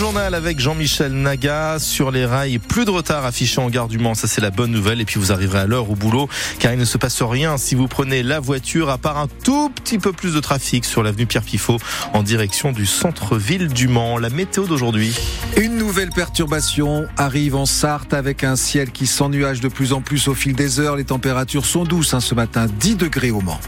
journal avec Jean-Michel Naga sur les rails. Plus de retard affiché en gare du Mans, ça c'est la bonne nouvelle. Et puis vous arriverez à l'heure au boulot car il ne se passe rien si vous prenez la voiture à part un tout petit peu plus de trafic sur l'avenue Pierre Pifot en direction du centre-ville du Mans. La météo d'aujourd'hui. Une nouvelle perturbation arrive en Sarthe avec un ciel qui s'ennuage de plus en plus au fil des heures. Les températures sont douces hein, ce matin, 10 degrés au Mans.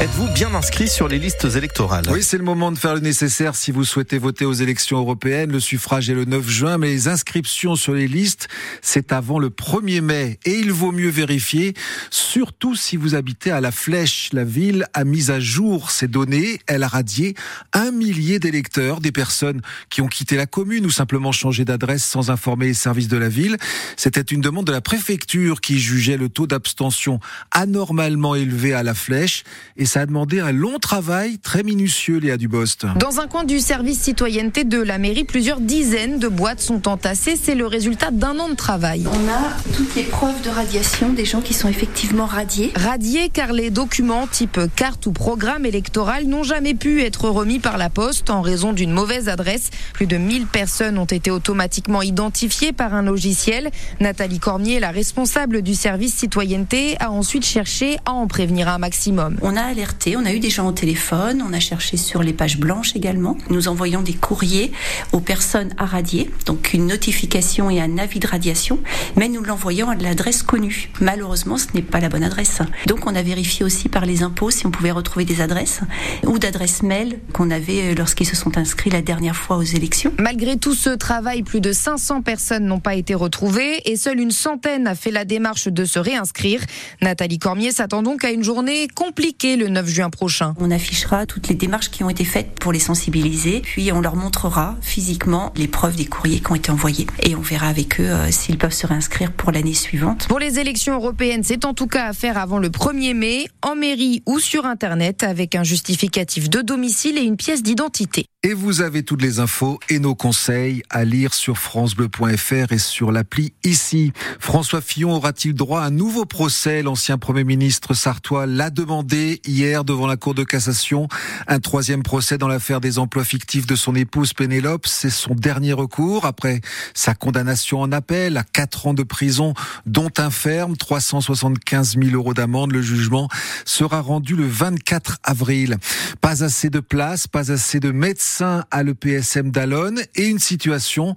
Êtes-vous bien inscrit sur les listes électorales Oui, c'est le moment de faire le nécessaire si vous souhaitez voter aux élections européennes. Le suffrage est le 9 juin, mais les inscriptions sur les listes, c'est avant le 1er mai. Et il vaut mieux vérifier, surtout si vous habitez à La Flèche. La ville a mis à jour ces données. Elle a radié un millier d'électeurs, des personnes qui ont quitté la commune ou simplement changé d'adresse sans informer les services de la ville. C'était une demande de la préfecture qui jugeait le taux d'abstention anormalement élevé à La Flèche. Ça a demandé un long travail très minutieux, Léa Dubost. Dans un coin du service citoyenneté de la mairie, plusieurs dizaines de boîtes sont entassées. C'est le résultat d'un an de travail. On a toutes les preuves de radiation des gens qui sont effectivement radiés. Radiés car les documents type carte ou programme électoral n'ont jamais pu être remis par la poste en raison d'une mauvaise adresse. Plus de 1000 personnes ont été automatiquement identifiées par un logiciel. Nathalie Cormier, la responsable du service citoyenneté, a ensuite cherché à en prévenir un maximum. On a on a eu des gens au téléphone, on a cherché sur les pages blanches également. Nous envoyons des courriers aux personnes à radier, donc une notification et un avis de radiation, mais nous l'envoyons à l'adresse connue. Malheureusement, ce n'est pas la bonne adresse. Donc on a vérifié aussi par les impôts si on pouvait retrouver des adresses ou d'adresses mail qu'on avait euh, lorsqu'ils se sont inscrits la dernière fois aux élections. Malgré tout ce travail, plus de 500 personnes n'ont pas été retrouvées et seule une centaine a fait la démarche de se réinscrire. Nathalie Cormier s'attend donc à une journée compliquée 9 juin prochain. On affichera toutes les démarches qui ont été faites pour les sensibiliser, puis on leur montrera physiquement les preuves des courriers qui ont été envoyés et on verra avec eux euh, s'ils peuvent se réinscrire pour l'année suivante. Pour les élections européennes, c'est en tout cas à faire avant le 1er mai, en mairie ou sur Internet, avec un justificatif de domicile et une pièce d'identité. Et vous avez toutes les infos et nos conseils à lire sur francebleu.fr et sur l'appli ici. François Fillon aura-t-il droit à un nouveau procès? L'ancien Premier ministre sartois l'a demandé hier devant la Cour de cassation. Un troisième procès dans l'affaire des emplois fictifs de son épouse Pénélope. C'est son dernier recours après sa condamnation en appel à quatre ans de prison, dont un ferme, 375 000 euros d'amende. Le jugement sera rendu le 24 avril. Pas assez de place, pas assez de médecins à l'EPSM d'Alonne et une situation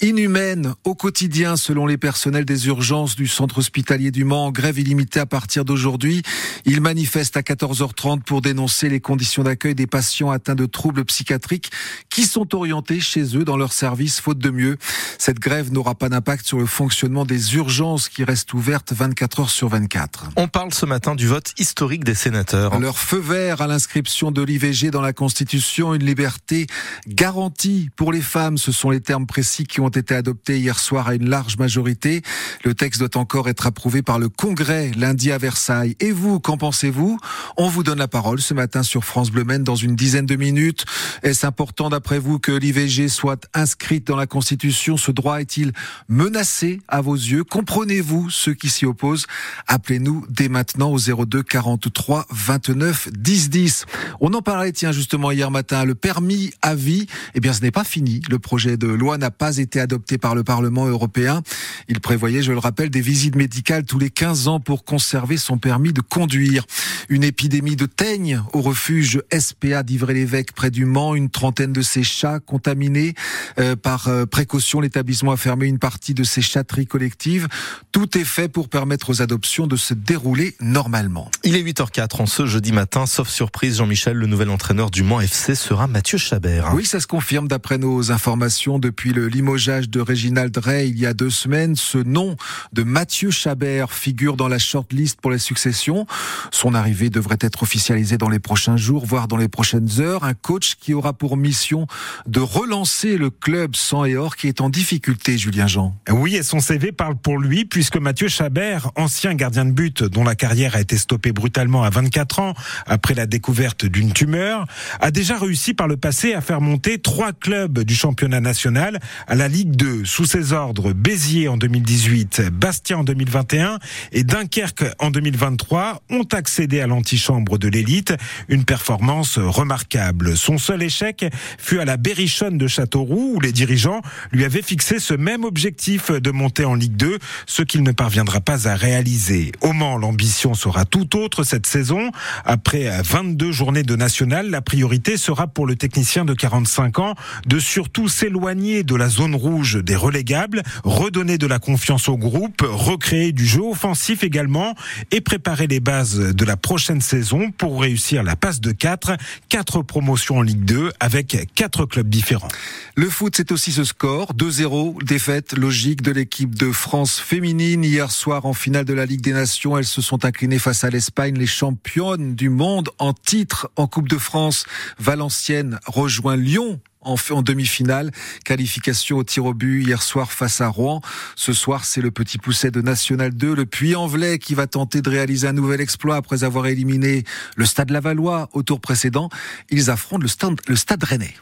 inhumaine au quotidien selon les personnels des urgences du centre hospitalier du Mans. Grève illimitée à partir d'aujourd'hui. Ils manifestent à 14h30 pour dénoncer les conditions d'accueil des patients atteints de troubles psychiatriques qui sont orientés chez eux dans leur service faute de mieux. Cette grève n'aura pas d'impact sur le fonctionnement des urgences qui restent ouvertes 24 heures sur 24. On parle ce matin du vote historique des sénateurs. Leur feu vert à l'inscription de l'IVG dans la Constitution, une liberté garantie pour les femmes. Ce sont les termes précis qui ont été adoptés hier soir à une large majorité. Le texte doit encore être approuvé par le Congrès lundi à Versailles. Et vous, qu'en pensez-vous? On vous donne la parole ce matin sur France Bleu Maine dans une dizaine de minutes. Est-ce important d'après vous que l'IVG soit inscrite dans la Constitution? Ce droit est-il menacé à vos yeux? Comprenez-vous ceux qui s'y opposent? Appelez-nous dès maintenant au 02 43 29 10 10. On en parlait tiens justement hier matin. Le permis à vie, eh bien ce n'est pas fini. Le projet de loi n'a pas été adopté par le Parlement européen. Il prévoyait, je le rappelle, des visites médicales tous les 15 ans pour conserver son permis de conduire. Une épidémie de teigne au refuge SPA d'Ivray-l'Évêque près du Mans. Une trentaine de ces chats contaminés. Euh, par euh, précaution, l'établissement a fermé une partie de ses chatteries collectives. Tout est fait pour permettre aux adoptions de se dérouler normalement. Il est 8h04 en ce jeudi matin. Sauf surprise, Jean-Michel, le nouvel entraîneur du Mans FC sera Mathieu Chabot. Oui, ça se confirme d'après nos informations depuis le limogeage de Réginald Drey il y a deux semaines. Ce nom de Mathieu Chabert figure dans la shortlist pour les successions. Son arrivée devrait être officialisée dans les prochains jours, voire dans les prochaines heures. Un coach qui aura pour mission de relancer le club sans et or qui est en difficulté, Julien Jean. Oui, et son CV parle pour lui puisque Mathieu Chabert, ancien gardien de but dont la carrière a été stoppée brutalement à 24 ans après la découverte d'une tumeur, a déjà réussi par le passé à faire monter trois clubs du championnat national à la Ligue 2 sous ses ordres Béziers en 2018, Bastia en 2021 et Dunkerque en 2023 ont accédé à l'antichambre membres de l'élite. Une performance remarquable. Son seul échec fut à la Berrichonne de Châteauroux où les dirigeants lui avaient fixé ce même objectif de monter en Ligue 2, ce qu'il ne parviendra pas à réaliser. Au Mans, l'ambition sera tout autre cette saison. Après 22 journées de national, la priorité sera pour le technicien de 45 ans de surtout s'éloigner de la zone rouge des relégables, redonner de la confiance au groupe, recréer du jeu offensif également et préparer les bases de la prochaine saison pour réussir la passe de 4, 4 promotions en Ligue 2 avec 4 clubs différents. Le foot, c'est aussi ce score, 2-0, défaite logique de l'équipe de France féminine hier soir en finale de la Ligue des Nations. Elles se sont inclinées face à l'Espagne, les championnes du monde en titre en Coupe de France. Valenciennes rejoint Lyon en, en demi-finale. Qualification au tir au but hier soir face à Rouen. Ce soir, c'est le petit pousset de National 2, le Puy-en-Velay, qui va tenter de réaliser un nouvel exploit après avoir éliminé le Stade Lavallois au tour précédent. Ils affrontent le Stade, le stade Rennais.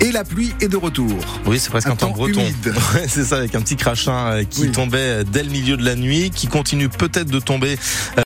Et la pluie est de retour. Oui, c'est presque un, temps, breton. c'est ça, avec un petit crachin qui tombait dès le milieu de la nuit, qui continue peut-être de tomber